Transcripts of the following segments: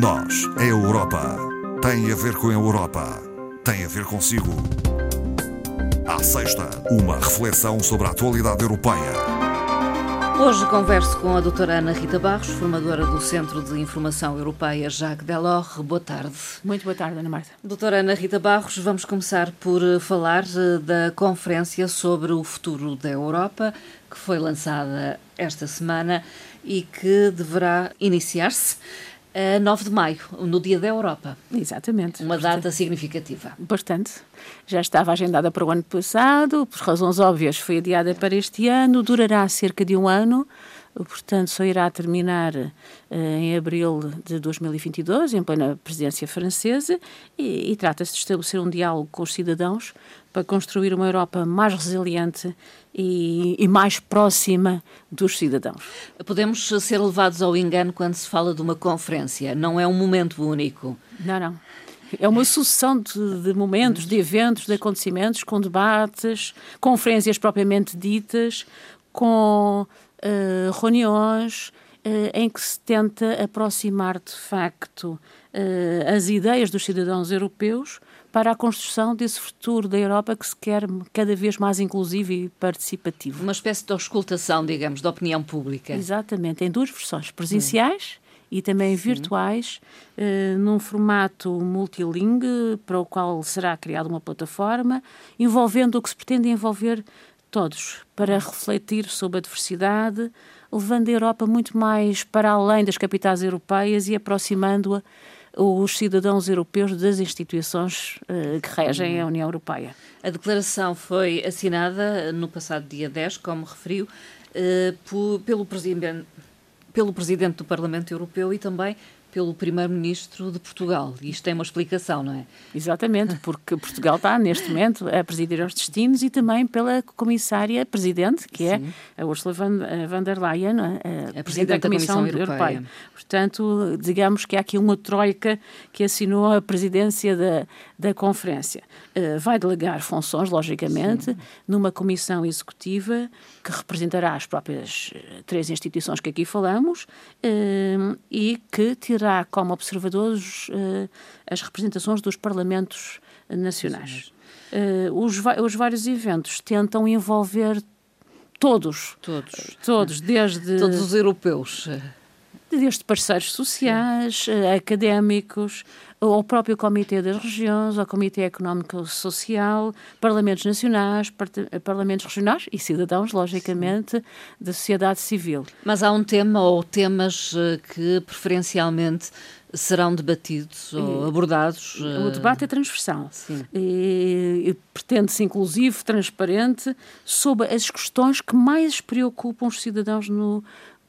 Nós, a Europa, tem a ver com a Europa, tem a ver consigo. À sexta, uma reflexão sobre a atualidade europeia. Hoje converso com a doutora Ana Rita Barros, formadora do Centro de Informação Europeia Jacques Delors. Boa tarde. Muito boa tarde, Ana Marta. Doutora Ana Rita Barros, vamos começar por falar eh, da conferência sobre o futuro da Europa, que foi lançada esta semana e que deverá iniciar-se a 9 de maio, no Dia da Europa. Exatamente. Uma data significativa. Bastante. Já estava agendada para o ano passado, por razões óbvias foi adiada para este ano, durará cerca de um ano, portanto só irá terminar uh, em abril de 2022, em plena presidência francesa, e, e trata-se de estabelecer um diálogo com os cidadãos para construir uma Europa mais resiliente e, e, mais próxima dos cidadãos. Podemos ser levados ao engano quando se fala de uma conferência, não é um momento único. Não, não. É uma sucessão de, de momentos, de eventos, de acontecimentos, com debates, conferências propriamente ditas, com uh, reuniões uh, em que se tenta aproximar de facto uh, as ideias dos cidadãos europeus para a construção desse futuro da Europa que se quer cada vez mais inclusivo e participativo. Uma espécie de auscultação, digamos, da opinião pública. Exatamente, em duas versões, presenciais hum. e também Sim. virtuais, uh, num formato multilingue, para o qual será criada uma plataforma, envolvendo o que se pretende envolver todos, para refletir sobre a diversidade, levando a Europa muito mais para além das capitais europeias e aproximando-a os cidadãos europeus das instituições uh, que regem a União Europeia. A declaração foi assinada no passado dia 10, como referiu, uh, pelo, presidente, pelo Presidente do Parlamento Europeu e também pelo Primeiro-Ministro de Portugal. Isto tem uma explicação, não é? Exatamente, porque Portugal está, neste momento, a presidir os destinos e também pela Comissária Presidente, que é Sim. é a Ursula von der Leyen, é? a, a Presidente da Comissão, Comissão Europeia. Europeia. Portanto, digamos que há aqui uma troika que assinou a presidência da, da conferência. Uh, vai delegar funções, logicamente, Sim. numa comissão executiva que representará as próprias uh, três instituições que aqui falamos uh, e que terá como observadores as representações dos parlamentos nacionais. Os, os vários eventos tentam envolver todos. Todos. Todos, desde. Todos os europeus desde parceiros sociais, Sim. Eh, académicos, ao próprio Comitê das Regiões, ao Comitê Económico Social, parlamentos nacionais, parlamentos regionais e cidadãos, logicamente, Sim. da sociedade civil. Mas há um tema ou temas eh, que preferencialmente serão debatidos ou abordados? O debate é transversal Sim. e, e pretende-se inclusivo, transparente, sobre as questões que mais preocupam os cidadãos no,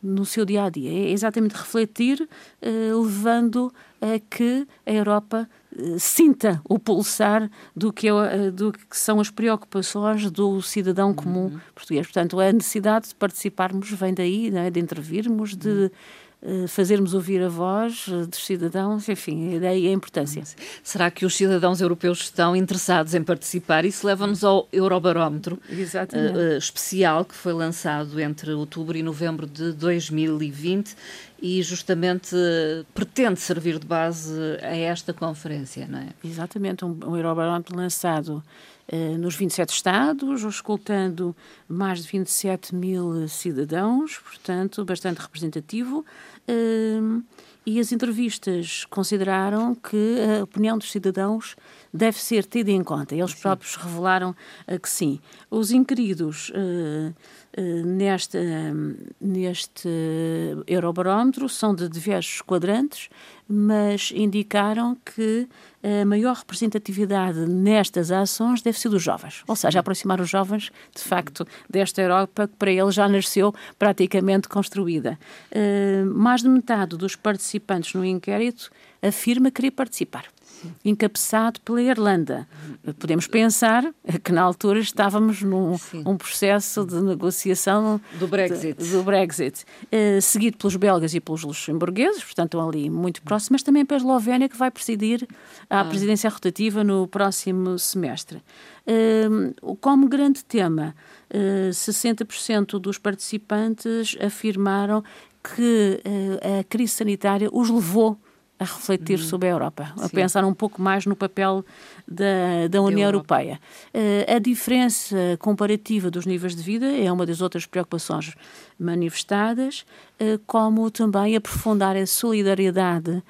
no seu dia a dia. É exatamente refletir, uh, levando a que a Europa uh, sinta o pulsar do que, uh, do que são as preocupações do cidadão comum uhum. português. Portanto, a necessidade de participarmos vem daí, né, de intervirmos, de. Uhum eh, fazermos ouvir a voz eh, dos cidadãos, enfim, daí a importância. Será que os cidadãos europeus estão interessados em participar? Isso leva-nos ao Eurobarómetro uh, especial que foi lançado entre outubro e novembro de 2020 e justamente pretende servir de base a esta conferência, não é? Exatamente, um, um Eurobarómetro lançado nos 27 Estados, escutando mais de 27 mil cidadãos, portanto, bastante representativo e as entrevistas consideraram que a opinião dos cidadãos deve ser tida em conta. Eles sim. próprios revelaram uh, que sim. Os inquiridos uh, uh, neste, neste Eurobarómetro são de diversos quadrantes, mas indicaram que a maior representatividade nestas ações deve ser dos jovens, ou seja, aproximar os jovens, de facto, desta Europa que para eles já nasceu praticamente construída. mais de metade dos participantes no inquérito afirma querer participar encabeçado pela Irlanda. Podemos pensar que na altura estávamos num um processo de negociação do Brexit, de, do Brexit uh, seguido pelos belgas e pelos luxemburgueses, portanto ali muito próximo, mas também pela Eslovénia que vai presidir a ah. presidência rotativa no próximo semestre. Uh, como grande tema, uh, eh, 60% dos participantes afirmaram que a crise sanitária os levou a refletir uhum. sobre a Europa, Sim. a pensar um pouco mais no papel da, da União Europeia. Uh, a diferença comparativa dos níveis de vida é uma das outras preocupações manifestadas, uh, como também aprofundar a solidariedade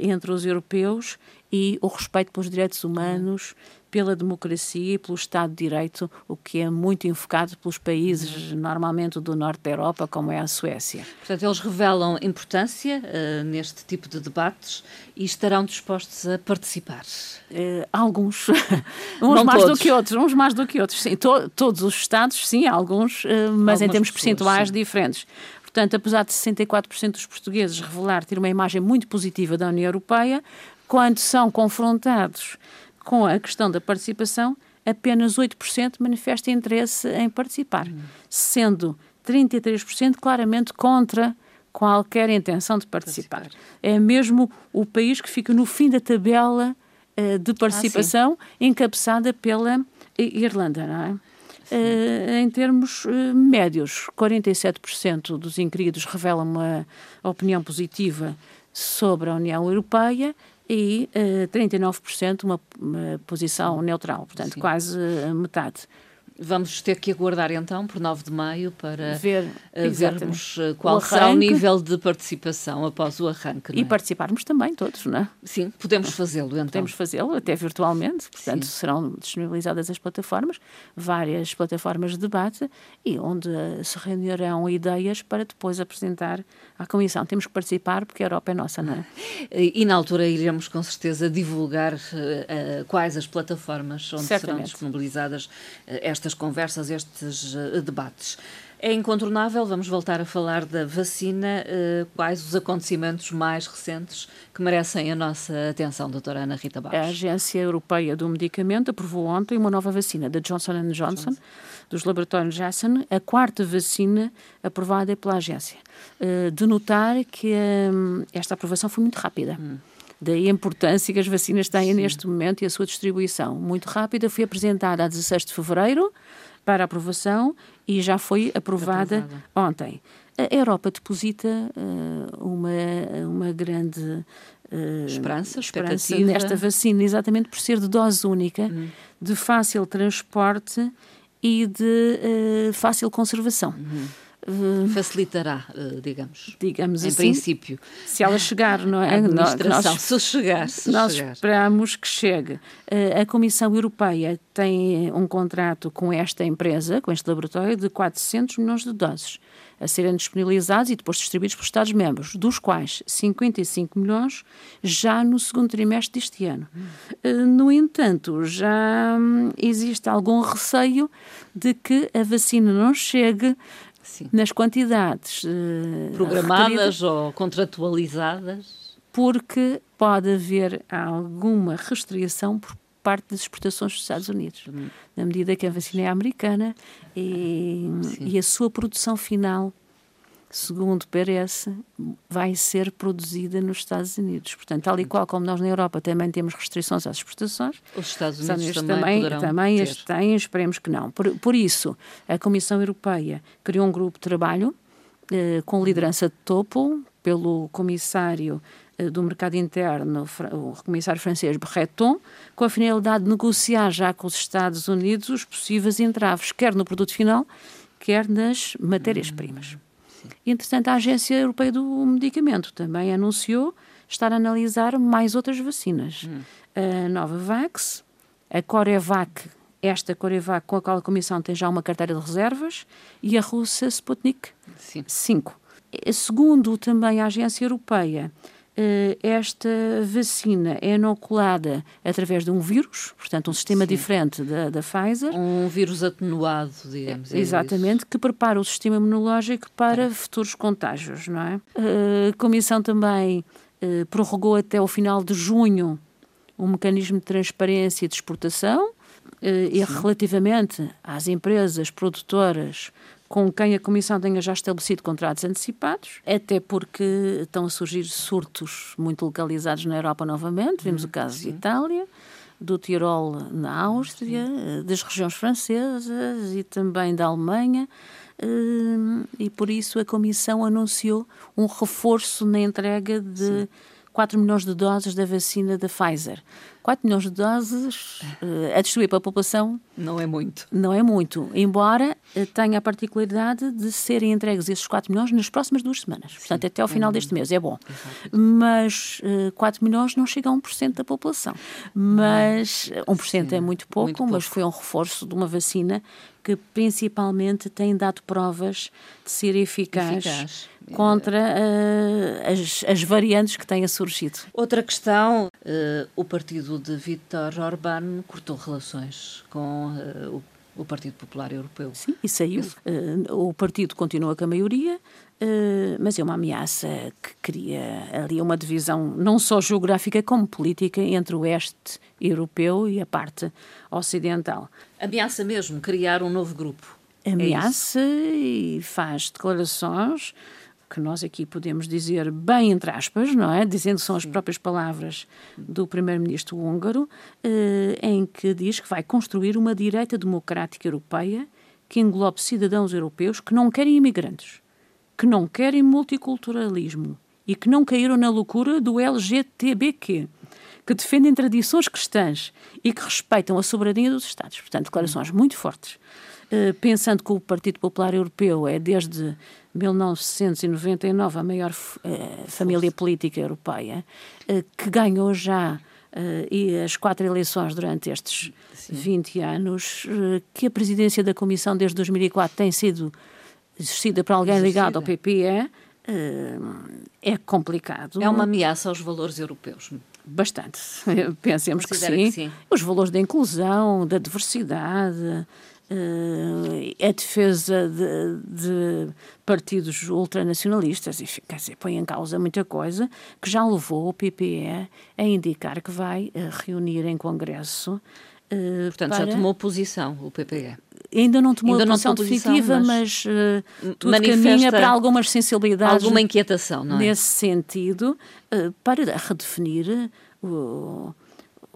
entre os europeus e o respeito pelos direitos humanos, pela democracia e pelo Estado de Direito, o que é muito invocado pelos países, normalmente do norte da Europa, como é a Suécia. Portanto, eles revelam importância uh, neste tipo de debates e estarão dispostos a participar? Uh, alguns. uns Não mais todos. do que outros, uns mais do que outros, sim. To todos os Estados, sim, alguns, uh, mas Algumas em termos pessoas, percentuais sim. diferentes. Portanto, apesar de 64% dos portugueses revelar ter uma imagem muito positiva da União Europeia, quando são confrontados com a questão da participação, apenas 8% manifesta interesse em participar, sendo 33% claramente contra qualquer intenção de participar. participar. É mesmo o país que fica no fim da tabela uh, de participação, ah, encabeçada pela Irlanda, não é? Uh, em termos uh, médios, 47% dos inquiridos revelam uma opinião positiva sobre a União Europeia e uh, eh, 39% uma, uma posição neutral, portanto, Sim. quase metade. Vamos ter que aguardar então por 9 de maio para Ver, uh, vermos uh, qual será o nível de participação após o arranque. E é? participarmos também todos, não é? Sim, podemos fazê-lo então. Podemos fazê-lo até virtualmente, portanto Sim. serão disponibilizadas as plataformas, várias plataformas de debate e onde uh, se reunirão ideias para depois apresentar à Comissão. Temos que participar porque a Europa é nossa, não é? E, e na altura iremos com certeza divulgar quais as plataformas onde Certamente. serão disponibilizadas estas estas conversas, estes uh, debates. É incontornável, vamos voltar a falar da vacina. Uh, quais os acontecimentos mais recentes que merecem a nossa atenção, doutora Ana Rita Barros? A Agência Europeia do Medicamento aprovou ontem uma nova vacina da Johnson Johnson, Johnson. dos laboratórios Janssen, a quarta vacina aprovada pela agência. Uh, de notar que um, esta aprovação foi muito rápida. Hum. Daí a importância que as vacinas têm Sim. neste momento e a sua distribuição. Muito rápida, foi apresentada a 16 de fevereiro para aprovação e já foi aprovada, aprovada. ontem. A Europa deposita uh, uma, uma grande uh, esperança, esperança nesta vacina, exatamente por ser de dose única, hum. de fácil transporte e de uh, fácil conservação. Hum. Facilitará, eh, digamos. Digamos em assim. princípio. Se ela chegar, não é? A administração, nós, se chegar. Se nós chegar. esperamos que chegue. Eh, a Comissão Europeia tem um contrato com esta empresa, com este laboratório, de 400 milhões de doses a serem disponibilizados e depois distribuídos pelos Estados-membros, dos quais 55 milhões já no segundo trimestre deste ano. Eh, no entanto, já hum, existe algum receio de que a vacina não chegue Sim. nas quantidades uh, programadas ou contratualizadas. Porque pode haver alguma restrição por parte das exportações dos Estados Unidos, hum. na medida que a vacina é americana e, e a sua produção final segundo parece, vai ser produzida nos Estados Unidos. Portanto, tal e qual como nós na Europa também temos restrições às exportações, os Estados Unidos, Estados Unidos também, também, também as têm, esperemos que não. Por, por, isso, a Comissão Europeia criou um grupo de trabalho eh, com liderança de topo pelo Comissário eh, do Mercado Interno, o Comissário francês Breton, com a finalidade de negociar já com os Estados Unidos os possíveis entraves, quer no produto final, quer nas matérias-primas. Entretanto, a Agência Europeia do Medicamento também anunciou estar a analisar mais outras vacinas. Hum. A Novavax, a Corevac, esta Corevac com a qual a Comissão tem já uma carteira de reservas, e a russa Sputnik Sim. 5. Segundo também a Agência Europeia, eh, esta vacina é inoculada através de um vírus, portanto, um sistema Sim. diferente da, da Pfizer. Um vírus atenuado, digamos. É exatamente, que prepara o sistema imunológico para é. futuros contágios, não é? Eh, a Comissão também eh, prorrogou até o final de junho um mecanismo de transparência de exportação. E relativamente às empresas produtoras com quem a Comissão tenha já estabelecido contratos antecipados, até porque estão a surgir surtos muito localizados na Europa novamente. Vimos hum, o caso sim. de Itália, do Tirol na Áustria, sim. das regiões francesas e também da Alemanha. Hum, e por isso a Comissão anunciou um reforço na entrega de 4 milhões de doses da vacina da Pfizer. 4 milhões de doses uh, a distribuir para a população. Não é muito. Não é muito, embora uh, tenha a particularidade de serem entregues esses 4 milhões nas próximas duas semanas. Sim. Portanto, até ao final é deste mês, é bom. Exato. Mas uh, eh, 4 milhões não chega a 1% da população. Mas 1% Sim, é muito pouco, muito pouco, mas foi um reforço de uma vacina que principalmente tem dado provas de ser eficaz, eficaz. Contra uh, as, as, variantes que têm surgido. Outra questão, uh, o partido de Viktor Orbán cortou relações com uh, o o Partido Popular Europeu. Sim, e saiu. Uh, o partido continua com a maioria, uh, mas é uma ameaça que cria ali uma divisão não só geográfica como política entre o oeste europeu e a parte ocidental. Ameaça mesmo criar um novo grupo. É ameaça é e faz declarações que nós aqui podemos dizer bem entre aspas, não é? Dizendo que são as próprias palavras do primeiro-ministro húngaro, eh, em que diz que vai construir uma direita democrática europeia que englobe cidadãos europeus que não querem imigrantes, que não querem multiculturalismo e que não caíram na loucura do LGTBQ, que defendem tradições cristãs e que respeitam a soberania dos Estados. Portanto, declarações muito fortes. Uh, pensando que o Partido Popular Europeu é desde 1999 a maior uh, família política europeia, uh, que ganhou já Uh, e as quatro eleições durante estes Sim. 20 anos, uh, que a presidência da Comissão desde 2004 tem sido exercida por alguém exercida. ligado ao PPE, uh, é complicado. É uma ameaça aos valores europeus. Bastante. Pensemos que sim. que sim. Os valores da inclusão, da diversidade, Uh, a defesa de, de, partidos ultranacionalistas e quer dizer, põe em causa muita coisa que já levou o PPE a indicar que vai uh, reunir em Congresso. Uh, Portanto, para... já tomou posição o PPE. Ainda não tomou Ainda não posição definitiva, mas, mas tudo caminha para algumas sensibilidades. Alguma inquietação, não é? Nesse sentido, para redefinir o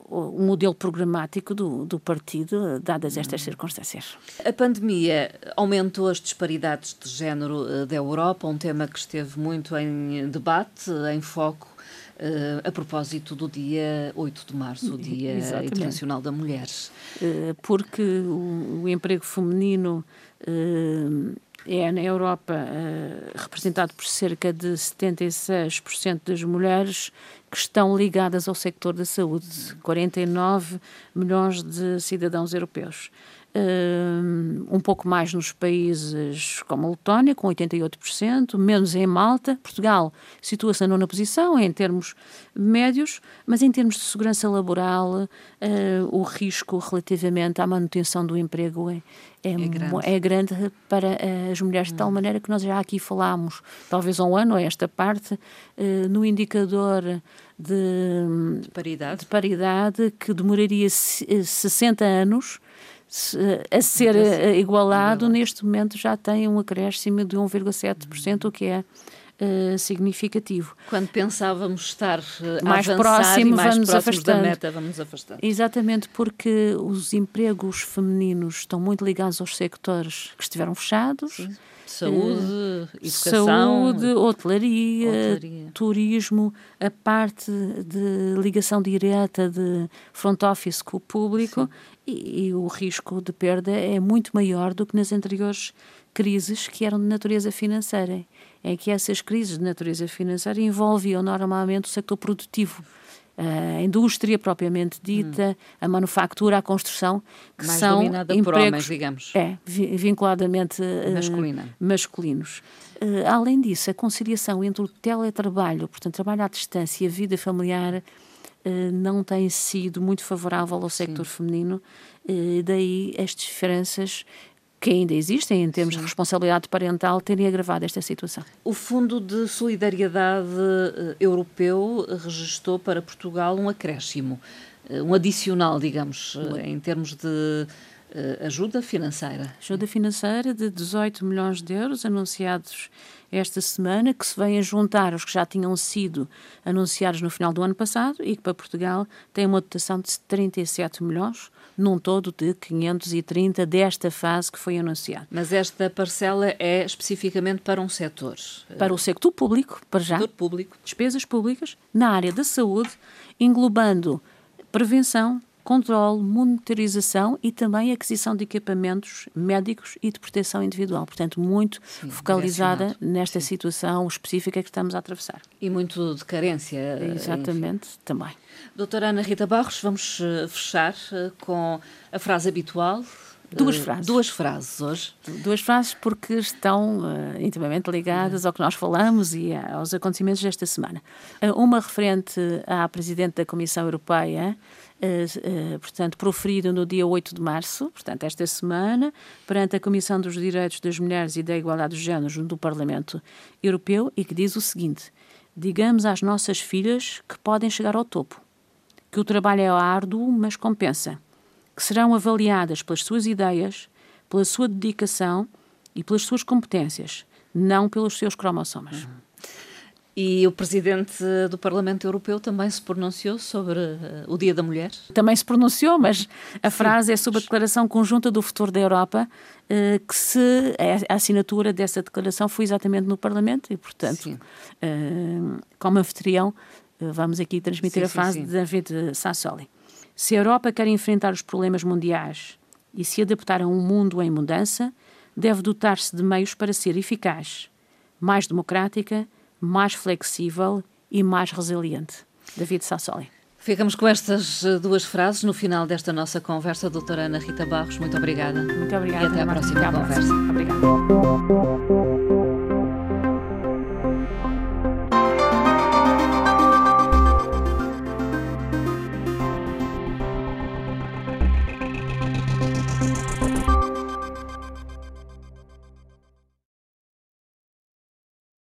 o modelo programático do, do partido, dadas estas circunstâncias. A pandemia aumentou as disparidades de género eh, da Europa, um tema que esteve muito em debate, em foco, Uh, a propósito do dia 8 de março, o Dia Exatamente. Internacional da Mulher. Uh, porque o, o, emprego feminino uh, é na Europa representado por cerca de 76% das mulheres que estão ligadas ao sector da saúde, 49 milhões de cidadãos europeus. Um pouco mais nos países como a Letónia, com 88%, menos em Malta. Portugal situa-se na nona posição em termos médios, mas em termos de segurança laboral, uh, o risco relativamente à manutenção do emprego é, é, é, grande. é grande. para as mulheres, de tal hum. maneira que nós já aqui falámos, talvez há um ano, a esta parte, uh, no indicador de, de, paridade. de paridade que demoraria 60 anos a ser igualado, neste momento já tem um acréscimo de 1,7%, o que é Uh, significativo. Quando pensávamos estar uh, mais próximo, mais vamos afastando. da meta, vamos afastando. Exatamente, porque os empregos femininos estão muito ligados aos sectores que estiveram fechados. Sim Saúde, eh, educação. Saúde, hotelaria, hotelaria, turismo, a parte de ligação direta de front office com o público e, e, o risco de perda é muito maior do que nas anteriores crises que eram de natureza financeira. É que essas crises de natureza financeira envolviam normalmente o setor produtivo a indústria propriamente dita, hum. a manufatura, a construção, que Mais são empregos, por homens, digamos. É, vinculadamente uh, masculinos. Uh, além disso, a conciliação entre o teletrabalho, portanto, trabalho à distância e a vida familiar, uh, não tem sido muito favorável ao sector Sim. feminino, daí as diferenças que ainda existem em termos Sim. de responsabilidade parental, terem agravado esta situação. O Fundo de Solidariedade eh, Europeu registrou para Portugal um acréscimo, eh, um adicional, digamos, eh, em termos de ajuda financeira. Ajuda financeira de 18 milhões de euros anunciados esta semana, que se vêm a juntar aos que já tinham sido anunciados no final do ano passado e que para Portugal tem uma dotação de 37 milhões, num todo de 530 desta fase que foi anunciada. Mas esta parcela é especificamente para um setor? Para o sector público, para já. Setor público. Despesas públicas na área da saúde, englobando prevenção, controle, monitorização e também aquisição de equipamentos médicos e de proteção individual. Portanto, muito Sim, focalizada nesta Sim. situação específica que estamos a atravessar. E muito de carência. Exatamente, enfim. também. Doutora Ana Rita Barros, vamos eh, fechar eh, com a frase habitual Duas frases. Duas frases hoje. Duas frases porque estão uh, intimamente ligadas ao que nós falamos e aos acontecimentos desta semana. Uh, uma referente à Presidente da Comissão Europeia, uh, portanto, proferida no dia 8 de março, portanto, esta semana, perante a Comissão dos Direitos das Mulheres e da Igualdade dos Géneros do Parlamento Europeu, e que diz o seguinte: Digamos às nossas filhas que podem chegar ao topo, que o trabalho é árduo, mas compensa que serão avaliadas pelas suas ideias, pela sua dedicação e pelas suas competências, não pelos seus cromossomas. Uhum. E o presidente do Parlamento Europeu também se pronunciou sobre uh, o Dia da Mulher? Também se pronunciou, mas a Sim. frase é sobre a Declaração Conjunta do Futuro da Europa, uh, que se a assinatura dessa declaração foi exatamente no Parlamento e, portanto, uh, como anfitrião, vamos aqui transmitir sim, a frase sim, sim. de David Sassoli. Se a Europa quer enfrentar os problemas mundiais e se adaptar a um mundo em mudança, deve dotar-se de meios para ser eficaz, mais democrática, mais flexível e mais resiliente. David Sassoli. Ficamos com estas eh, duas frases no final desta nossa conversa. Doutora Ana Rita Barros, muito obrigada. Muito obrigada. E até à próxima conversa. Obrigada.